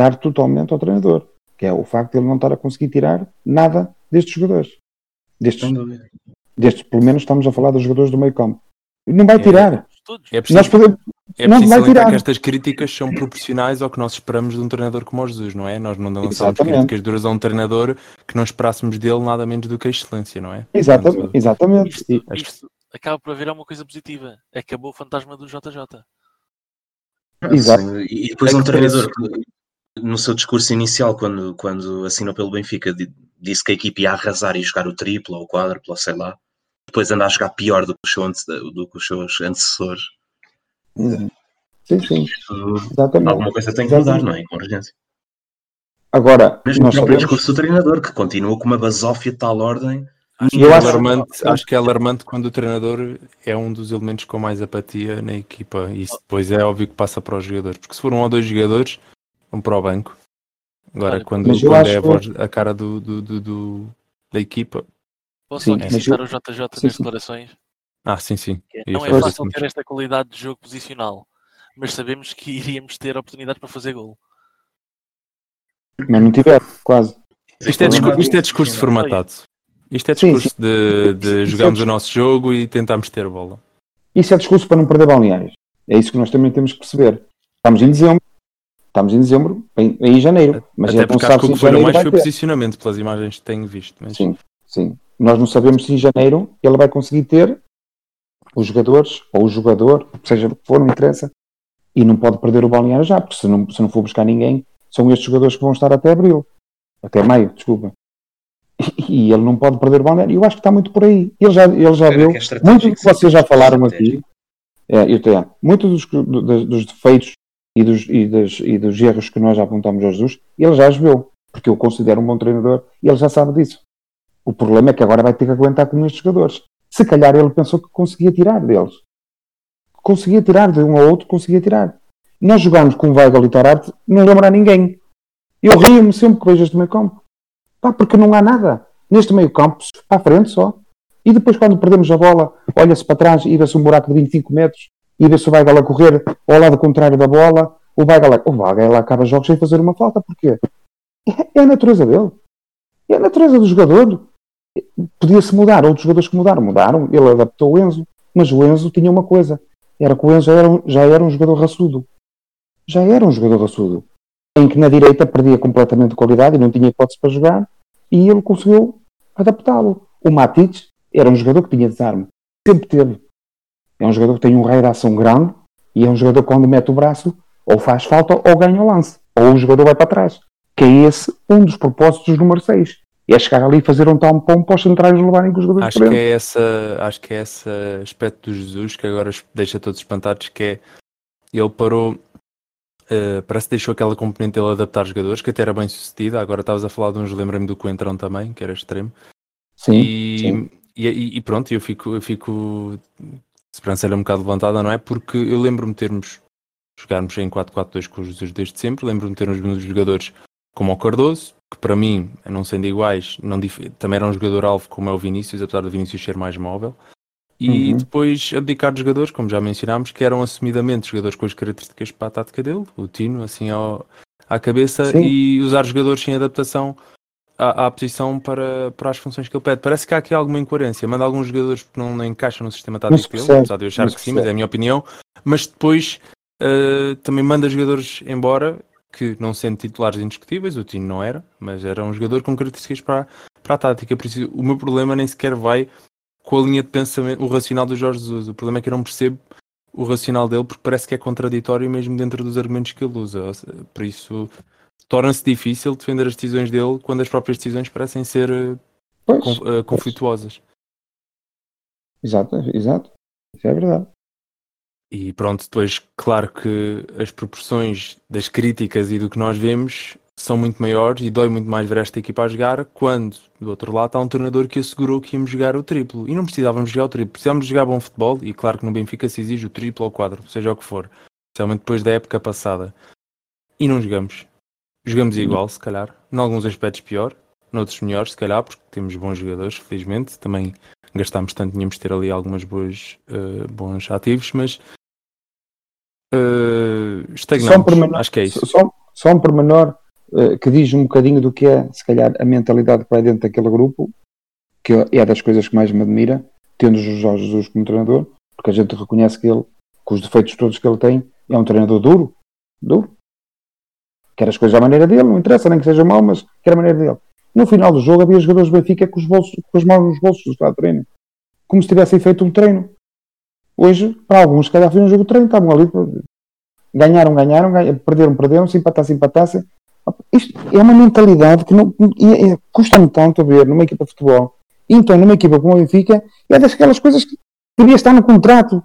dar totalmente ao treinador, que é o facto de ele não estar a conseguir tirar nada destes jogadores. Destes, destes pelo menos estamos a falar dos jogadores do meio campo. Não vai É. tirar. Todos. É Nós preciso, podemos, é preciso salientar que estas críticas são proporcionais ao que nós esperamos de um treinador como o Jesus, não é? Nós não lançamos Exatamente. críticas duras a um treinador que não esperássemos dele nada menos do que a excelência, não é? exatamente, Portanto, exatamente. Isto, isto acaba por haver uma coisa positiva. Acabou o fantasma do JJ. Exato. E depois É um treinador que, no seu discurso inicial, quando, quando assinou pelo Benfica, di- disse que a equipe ia arrasar e jogar o triplo ou o quádruplo, ou sei lá. Depois anda a jogar pior do que os seus, ante- do que os seus antecessores. Uhum. Sim, sim, exatamente. alguma coisa tem que mudar, não é? Com urgência. Agora, Mesmo nós o próprio sabemos, discurso do treinador, que continua com uma basófia de tal ordem. Acho Eu que, é acho- alarmante, acho que é alarmante quando o treinador é um dos elementos com mais apatia na equipa. E isso depois é óbvio que passa para os jogadores. Porque se for um ou dois jogadores, vão para o banco. Agora, Olha, quando, quando é a, voz, a cara do, do- do- do- da equipa. Posso Sim, aqui citar eu- o JJ sim, nas sim. declarações? Ah, sim, sim. é, Não é fácil ter esta qualidade de jogo posicional, mas sabemos que iríamos ter oportunidades para fazer gol. mas não tiver, quase. Isto é, discurso, isto é discurso formatado. Isto é Sim, discurso de, de é jogarmos o discurso. nosso jogo e tentarmos ter bola. Isso é discurso para não perder balneários. É isso que nós também temos que perceber. Estamos em dezembro, estamos em dezembro, em, em janeiro, mas Até não porque acho sabe que o que janeiro mais foi o posicionamento, pelas imagens que tenho visto. Mas... Sim, sim. Nós não sabemos se em janeiro ele vai conseguir ter os jogadores, ou o jogador, seja o que for, não interessa, e não pode perder o balneário já, porque se não, se não for buscar ninguém, são estes jogadores que vão estar até abril, até maio, desculpa. E ele não pode perder o balneário. Eu acho que está muito por aí. Ele já, ele já viu. é Muito do que vocês já falaram aqui, é, eu tenho, muitos dos, do- dos- dos defeitos e dos, e, das- e dos erros que nós já apontamos ao Jesus, ele já os viu, porque eu considero um bom treinador e ele já sabe disso. O problema é que agora vai ter que aguentar com estes jogadores. Se calhar ele pensou que conseguia tirar deles. Conseguia tirar de um ao outro, conseguia tirar. Nós jogámos com o Weigl e Tararte, não lembra a ninguém. Eu rio-me sempre que vejo este meio campo. Pá, porque não há nada. Neste meio campo, para a frente só. E depois, quando perdemos a bola, olha-se para trás e vê-se um buraco de 25 metros e vê-se o Weigl a correr ao lado contrário da bola. O Weigl, o Weigl acaba jogos sem fazer uma falta. Porquê? É, é a natureza dele. É a natureza do jogador. Podia-se mudar. Outros jogadores que mudaram, mudaram. Ele adaptou o Enzo. Mas o Enzo tinha uma coisa. Era que o Enzo já era, um- já era um jogador raçudo. Já era um jogador raçudo. Em que na direita perdia completamente de qualidade e não tinha hipótese para jogar. E ele conseguiu adaptá-lo. O Matic era um jogador que tinha desarme. Sempre teve. É um jogador que tem um raio de ação grande e é um jogador que quando mete o braço ou faz falta ou ganha o lance. Ou o jogador vai para trás. Que é esse um dos propósitos do número 6. É chegar ali e fazer um tampão para os centrais levarem com os jogadores Acho que é essa, acho que é esse aspecto do Jesus que agora deixa todos espantados, que é ele parou, eh, parece que deixou aquela componente dele adaptar jogadores, que até era bem sucedida, agora estavas a falar de uns, lembra-me do Coentrão também, que era extremo, Sim, e, sim. e, e- pronto, eu fico, eu fico esperança era um bocado levantada, não é? Porque eu lembro-me de termos jogarmos em 4-4-2 com os Jesus desde sempre, lembro-me de termos jogadores como o Cardoso, que para mim, não sendo iguais, não também era um jogador-alvo como é o Vinícius, apesar do Vinícius ser mais móvel. E Uhum. depois abdicar de jogadores, como já mencionámos, que eram assumidamente jogadores com as características para a tática dele, o Tino, assim ao, à cabeça, Sim. e usar jogadores sem adaptação à, à posição para, para as funções que ele pede. Parece que há aqui alguma incoerência. Manda alguns jogadores que não, não encaixam no sistema tático dele, apesar de eu achar que sim, mas é a minha opinião. Mas depois eh, também manda jogadores embora que não sendo titulares indiscutíveis, o Tino não era, mas era um jogador com características para, para a tática. Por isso, o meu problema nem sequer vai com a linha de pensamento, o racional do Jorge Jesus. O problema é que eu não percebo o racional dele porque parece que é contraditório mesmo dentro dos argumentos que ele usa. Por isso, torna-se difícil defender as decisões dele quando as próprias decisões parecem ser eh, Pois, conf- eh, conflituosas. exato, exato. Isso é verdade. E pronto, depois, claro que as proporções das críticas e do que nós vemos são muito maiores e dói muito mais ver esta equipa a jogar quando, do outro lado, há um treinador que assegurou que íamos jogar o triplo. E não precisávamos jogar o triplo, precisávamos jogar bom futebol e claro que no Benfica se exige o triplo ou o quadro, seja o que for. Especialmente depois da época passada. E não jogamos. Jogamos igual, se calhar. Em alguns aspectos pior, noutros melhores, se calhar, porque temos bons jogadores, felizmente. Também gastámos tanto, tínhamos de ter ali algumas boas, eh, bons ativos, mas eh, Só um estagnamos. pormenor- Acho que é isso. Só, só um pormenor eh, que diz um bocadinho do que é, se calhar, a mentalidade vai dentro daquele grupo, que é das coisas que mais me admira, tendo o Jorge Jesus como treinador, porque a gente reconhece que ele com os defeitos todos que ele tem, é um treinador duro, duro. Quer as coisas à maneira dele, não interessa, nem que seja mal, mas quer a maneira dele. No final do jogo havia jogadores do Benfica com os, bolsos, com as mãos nos bolsos do treino. Como se tivessem feito um treino. Hoje, para alguns, se calhar foi um jogo treino, estavam ali, ganharam, ganharam, ganharam perderam, perderam, se empatassem, empatassem. Isto é uma mentalidade que não, é, é, custa-me tanto a ver numa equipa de futebol. Então, numa equipa como a Benfica, é daquelas coisas que devia estar no contrato.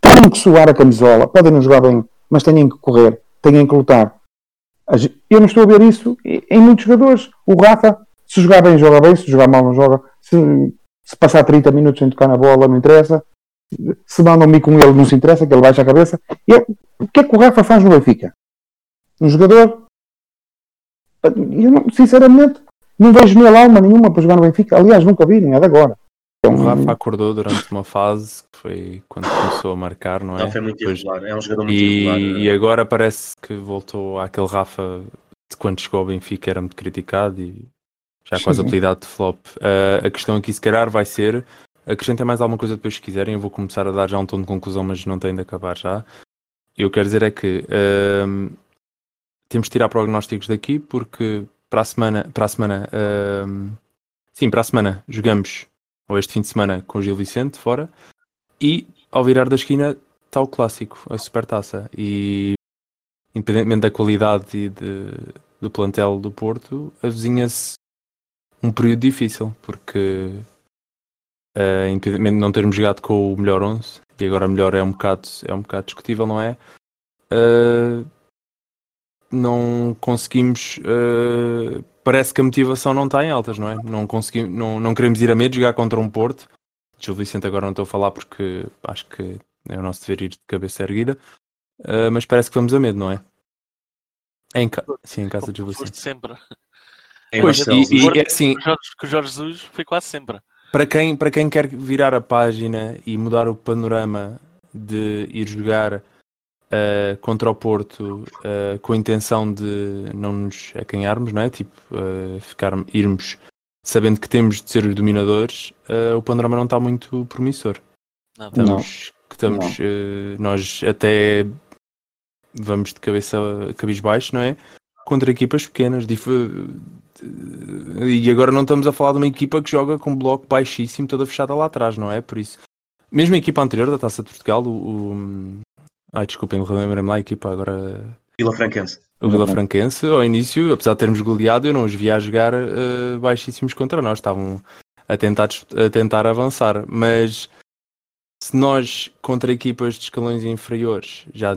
Têm que suar a camisola, podem não jogar bem, mas têm que correr, têm que lutar. Eu não estou a ver isso em muitos jogadores. O Rafa, se jogar bem, joga bem, se jogar mal, não joga. Se, se passar 30 minutos sem tocar na bola, não interessa. Se mandam-me com ele, não se interessa, que ele baixa a cabeça. E o que é que o Rafa faz no Benfica? Um jogador. Eu não, sinceramente, não vejo nele alma nenhuma para jogar no Benfica. Aliás, nunca vi, nem é de agora. Então, o Rafa acordou durante uma fase que foi quando começou a marcar, não é? Não, foi muito irregular, é um jogador muito e, irregular. E agora parece que voltou àquele Rafa de quando chegou ao Benfica, era muito criticado e já quase apelidado de flop. Uh, a questão aqui, se calhar, vai ser. Acrescentem mais alguma coisa depois se quiserem. Eu vou começar a dar já um tom de conclusão, mas não tem de acabar já. Eu quero dizer é que uh, temos de tirar prognósticos daqui porque para a semana, para a semana, uh, sim, para a semana jogamos ou este fim de semana com o Gil Vicente fora, e ao virar da esquina está o clássico, a supertaça. E independentemente da qualidade de, do plantel do Porto, avizinha-se um período difícil, porque uh, independentemente de não termos jogado com o melhor 11, e agora melhor é um bocado, é um bocado discutível, não é? Uh, não conseguimos uh, parece que a motivação não está em altas, não é? Não, conseguimos, não, não queremos ir a medo jogar contra um Porto. Gil Vicente agora não estou a falar porque acho que é o nosso dever ir de cabeça erguida, uh, mas parece que vamos a medo, não é? é em ca... Sim, em casa de Gil Vicente. sempre. Pois, e, e, é assim, com o Jorge Jesus foi quase sempre. Para quem, para quem quer virar a página e mudar o panorama de ir jogar uh, contra o Porto uh, com a intenção de não nos acanharmos, não é? Tipo, uh, ficar, irmos sabendo que temos de ser os dominadores, o panorama não está muito promissor. Não. Estamos, estamos nós até vamos de cabeça cabisbaixo, não é? Contra equipas pequenas, e agora não estamos a falar de uma equipa que joga com um bloco baixíssimo, toda fechada lá atrás, não é? Por isso, mesmo a equipa anterior da Taça de Portugal, o, o, Ai, desculpem, lembrei-me lá a equipa agora. Vila Franquense. O Vila Franquense, ao início, apesar de termos goleado, eu não os via a jogar uh, baixíssimos contra nós. Estavam a tentar, a tentar avançar. Mas se nós, contra equipas de escalões inferiores, já,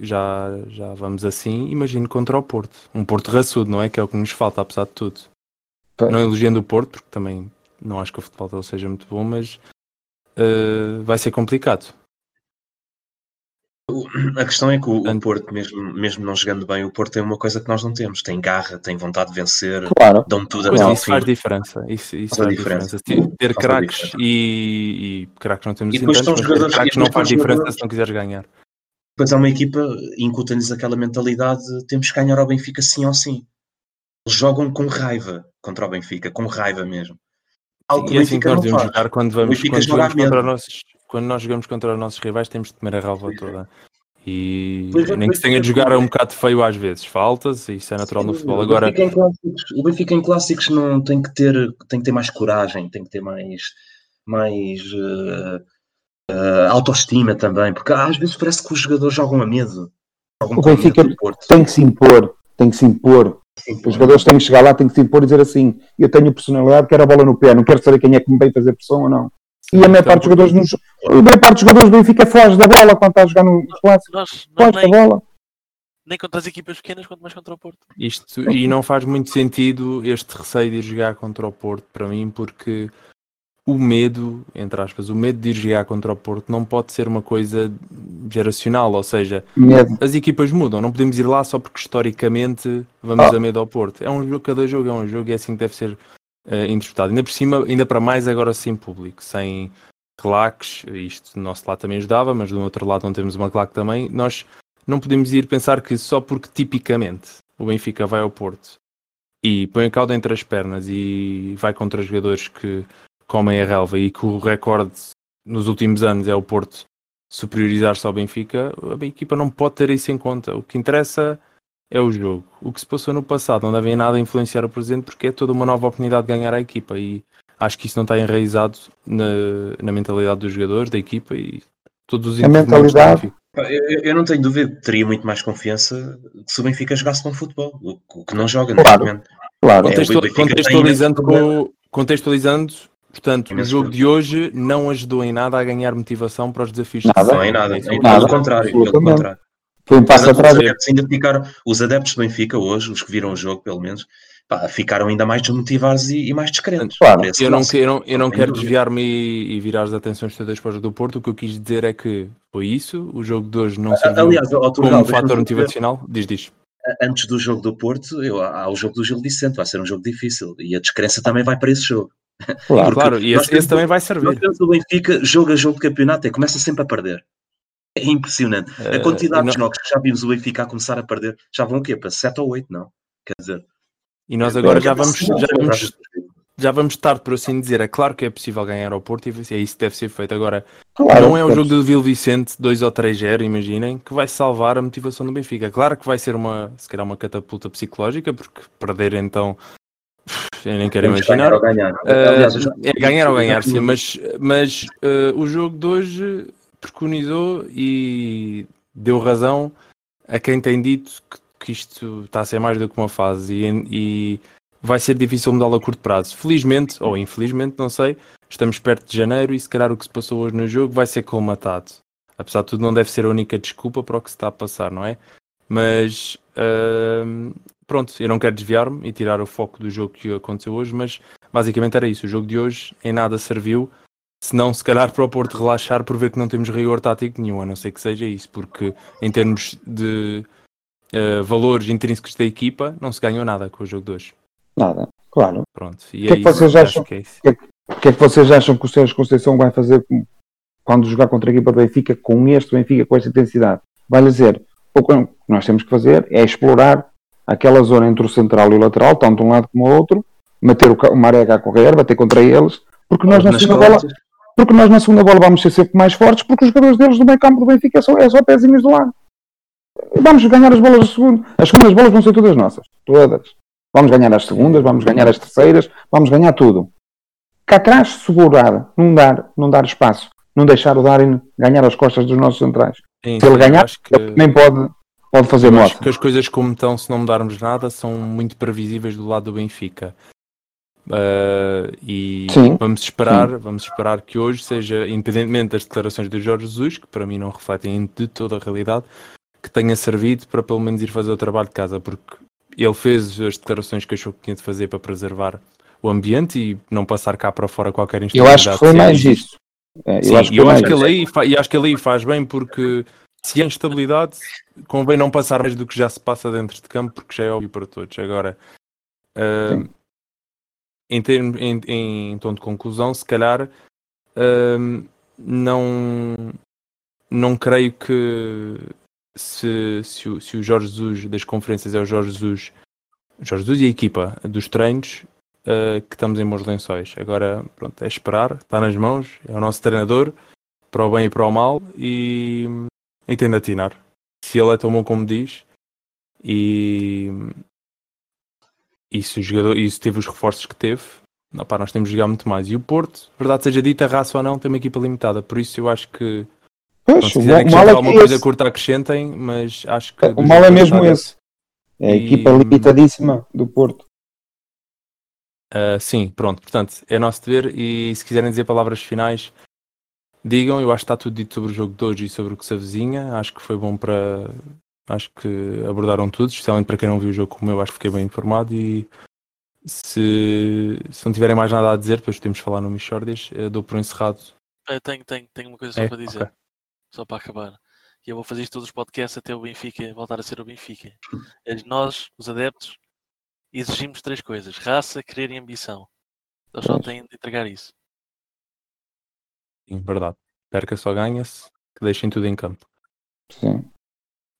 já, já vamos assim, imagino contra o Porto. Um Porto raçudo, não é? Que é o que nos falta, apesar de tudo. Não elogiando o Porto, porque também não acho que o futebol dele seja muito bom, mas uh, vai ser complicado. A questão é que o, o, Porto, mesmo, mesmo não jogando bem, o Porto tem uma coisa que nós não temos: tem garra, tem vontade de vencer, claro. dão tudo a Isso faz diferença. Isso, isso faz, diferença. diferença. Ter craques e, e craques não temos e depois tantos, mas craques não faz diferença se não quiseres ganhar. Depois há uma equipa, incuta-lhes aquela mentalidade: temos que ganhar ao Benfica sim ou sim. Eles jogam com raiva contra o Benfica, com raiva mesmo. Algo e é assim que nós devemos jogar quando vamos, quando vamos contra nossos quando nós jogamos contra os nossos rivais temos de comer a ralva toda. E é, nem que se tenha de jogar um bocado feio às vezes, faltas, isso é natural Sim, no futebol. Agora, o Benfica em clássicos não tem que ter, tem que ter mais coragem, tem que ter mais, mais uh, uh, autoestima também, porque às vezes parece que os jogadores jogam a medo. Jogam o Benfica tem que se impor, tem que se impor. Sim, os jogadores têm que chegar lá, têm que se impor e dizer assim: eu tenho personalidade, quero a bola no pé, não quero saber quem é que me vem fazer pressão ou não. E a maior parte dos jogadores nos, a maior parte dos jogadores do Benfica foge da bola quando está a jogar no clássico. Foge da bola. Nem contra as equipas pequenas, quanto mais contra o Porto. Isto, e não faz muito sentido este receio de ir jogar contra o Porto para mim, porque o medo, entre aspas, o medo de ir jogar contra o Porto não pode ser uma coisa geracional, ou seja, medo. as equipas mudam, não podemos ir lá só porque historicamente vamos oh. a medo ao Porto. É um jogo, cada jogo é um jogo e é assim que deve ser uh, interpretado. Ainda por cima, ainda para mais agora sem público, sem claques, isto do nosso lado também ajudava, mas do outro lado não temos uma claque também, nós não podemos ir pensar que só porque tipicamente o Benfica vai ao Porto e põe a cauda entre as pernas e vai contra jogadores que comem a relva e que o recorde nos últimos anos é o Porto superiorizar-se ao Benfica, a equipa não pode ter isso em conta. O que interessa é o jogo. O que se passou no passado não deve em nada influenciar o presente porque é toda uma nova oportunidade de ganhar a equipa e acho que isso não está enraizado na, na mentalidade dos jogadores, da equipa e todos os A mentalidade- Eu, eu não tenho dúvida, teria muito mais confiança se o Benfica jogasse bom futebol, o, que não joga Claro. neste momento. Claro. É, Contextual- contextualizando, com, contextualizando, portanto, o jogo de hoje não ajudou em nada a ganhar motivação para os desafios de Nada. Não é nada, Isso é nada. pelo contrário, pelo contrário. Foi um passo Os atrás. adeptos ainda ficaram, os adeptos do Benfica hoje, os que viram o jogo pelo menos, pá, ficaram ainda mais desmotivados e, e mais descrentes. Claro. Esse Eu não, eu não, eu não quero desviar-me e, e virar as atenções todas para o jogo do Porto. O que eu quis dizer é que foi isso. O jogo de hoje não serviu Aliás, como um fator motivacional. Diz, diz. antes do jogo do Porto, eu, há o jogo do Gil Vicente, vai ser um jogo difícil e a descrença também vai para esse jogo. Claro. Claro, e esse, temos- esse também vai Nós servir. temos o Benfica, jogo a jogo de campeonato, é, começa sempre a perder. É impressionante. Eh, A quantidade e, de jogos que já vimos o Benfica a começar a perder, já vão o quê? Para 7 ou 8, não? Quer dizer, e nós agora já é vamos, possível já, vamos, este jogo. já vamos tarde, por assim dizer. É claro que é possível ganhar ao Porto e é isso que deve ser feito. Agora, Claro. não é o jogo do Vil Vicente 2 ou 3-0, imaginem, que vai salvar a motivação do Benfica. Claro que vai ser uma, se calhar, uma catapulta psicológica, porque perder então. Eu nem quero imaginar. ganhar ou ganhar. Uh, Aliás, já- é ganhar ou já ganhar, sim, mas, mas uh, o jogo de hoje preconizou e deu razão a quem tem dito que, que isto está a ser mais do que uma fase e, e vai ser difícil mudá-lo a curto prazo. Felizmente, ou infelizmente, não sei, estamos perto de janeiro e se calhar o que se passou hoje no jogo vai ser colmatado. Apesar de tudo, não deve ser a única desculpa para o que se está a passar, não é? Mas uh, pronto, eu não quero desviar-me e tirar o foco do jogo que aconteceu hoje, mas basicamente era isso. O jogo de hoje em nada serviu, se não se calhar para o Porto relaxar por ver que não temos rigor tático nenhum, a não ser que seja isso, porque em termos de uh, valores intrínsecos da equipa, não se ganhou nada com o jogo de hoje. Nada. Claro. Pronto, e Que é que vocês acham? que é isso. O que é que vocês acham que o Sérgio Conceição vai fazer quando jogar contra a equipa do Benfica com este Benfica, com esta intensidade? Vai dizer, o que nós temos que fazer é explorar aquela zona entre o central e o lateral, tanto de um lado como o outro, meter o, Marega a correr, bater contra eles, porque nós na segunda bola. Porque nós na segunda bola vamos ser sempre mais fortes, porque os jogadores deles do meio campo do Benfica são, é só pezinhos do lado. Vamos ganhar as bolas do segundo. As segundas bolas vão ser todas nossas. Todas. Vamos ganhar as segundas, vamos ganhar as terceiras, vamos ganhar tudo. Cá atrás, segurar, não dar, não dar espaço, não deixar o Darwin ganhar as costas dos nossos centrais. Sim, Se ele ganhar, que, Ele nem pode, pode fazer eu acho que as coisas como estão, se não mudarmos nada, são muito previsíveis do lado do Benfica. Uh, e Sim, vamos esperar, vamos esperar que hoje seja, independentemente das declarações do Jorge Jesus, que para mim não refletem de toda a realidade, que tenha servido para pelo menos ir fazer o trabalho de casa, porque ele fez as declarações que achou que tinha de fazer para preservar o ambiente e não passar cá para fora qualquer Eu instabilidade. acho que foi se mais isso. É, Sim, eu acho que eu acho que ele aí, e acho que ele aí faz bem porque se há instabilidade, convém não passar mais do que já se passa dentro de campo, porque já é óbvio para todos. Agora, Sim. Em, termos, em, em tom de conclusão, se calhar ah, não, não creio que se, se, o, se o Jorge Jesus das conferências é o Jorge Jesus, Jorge Jesus e a equipa dos treinos ah, que estamos em bons lençóis. Agora, pronto, é esperar, está nas mãos, é o nosso treinador, para o bem e para o mal, e, e tem de atinar. Se ele é tão bom como diz, e, e se o jogador, e se teve os reforços que teve, opá, nós temos de jogar muito mais. E o Porto, verdade seja dita, raça ou não, tem uma equipa limitada, por isso eu acho que Pois, se quiserem mal acrescentar é alguma que coisa esse. curta, acrescentem, mas acho que. O mal é mesmo esse. É a E- equipa limitadíssima do Porto. Ah, sim, pronto, portanto, é nosso dever e se quiserem dizer palavras finais, digam. Eu acho que está tudo dito sobre o jogo de hoje e sobre o que se avizinha. Acho que foi bom para. Acho que abordaram tudo, especialmente para quem não viu o jogo como eu, acho que fiquei bem informado. E se, se não tiverem mais nada a dizer, depois podemos falar no Michordias, eu dou por encerrado. Eu tenho, tenho, tenho uma coisa só É? para dizer, Ok. só para acabar. E eu vou fazer isto todos os podcasts até o Benfica voltar a ser o Benfica. É Nós, os adeptos, exigimos três coisas: raça, querer e ambição. Eles só têm de entregar isso. Sim, verdade. Perca só ganha-se, que deixem tudo em campo. Sim.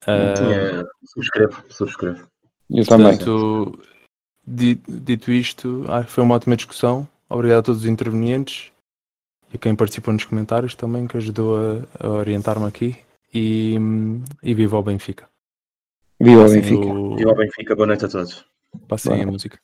Ah, é, subscrevo, subscrevo. Eu também. Portanto, di- dito isto, acho que foi uma ótima discussão. Obrigado a todos os intervenientes. e a quem participou nos comentários também, que ajudou a, a orientar-me aqui. E, e viva o Benfica. Viva o Benfica. o- E ao Benfica, boa noite a todos. Passem a música.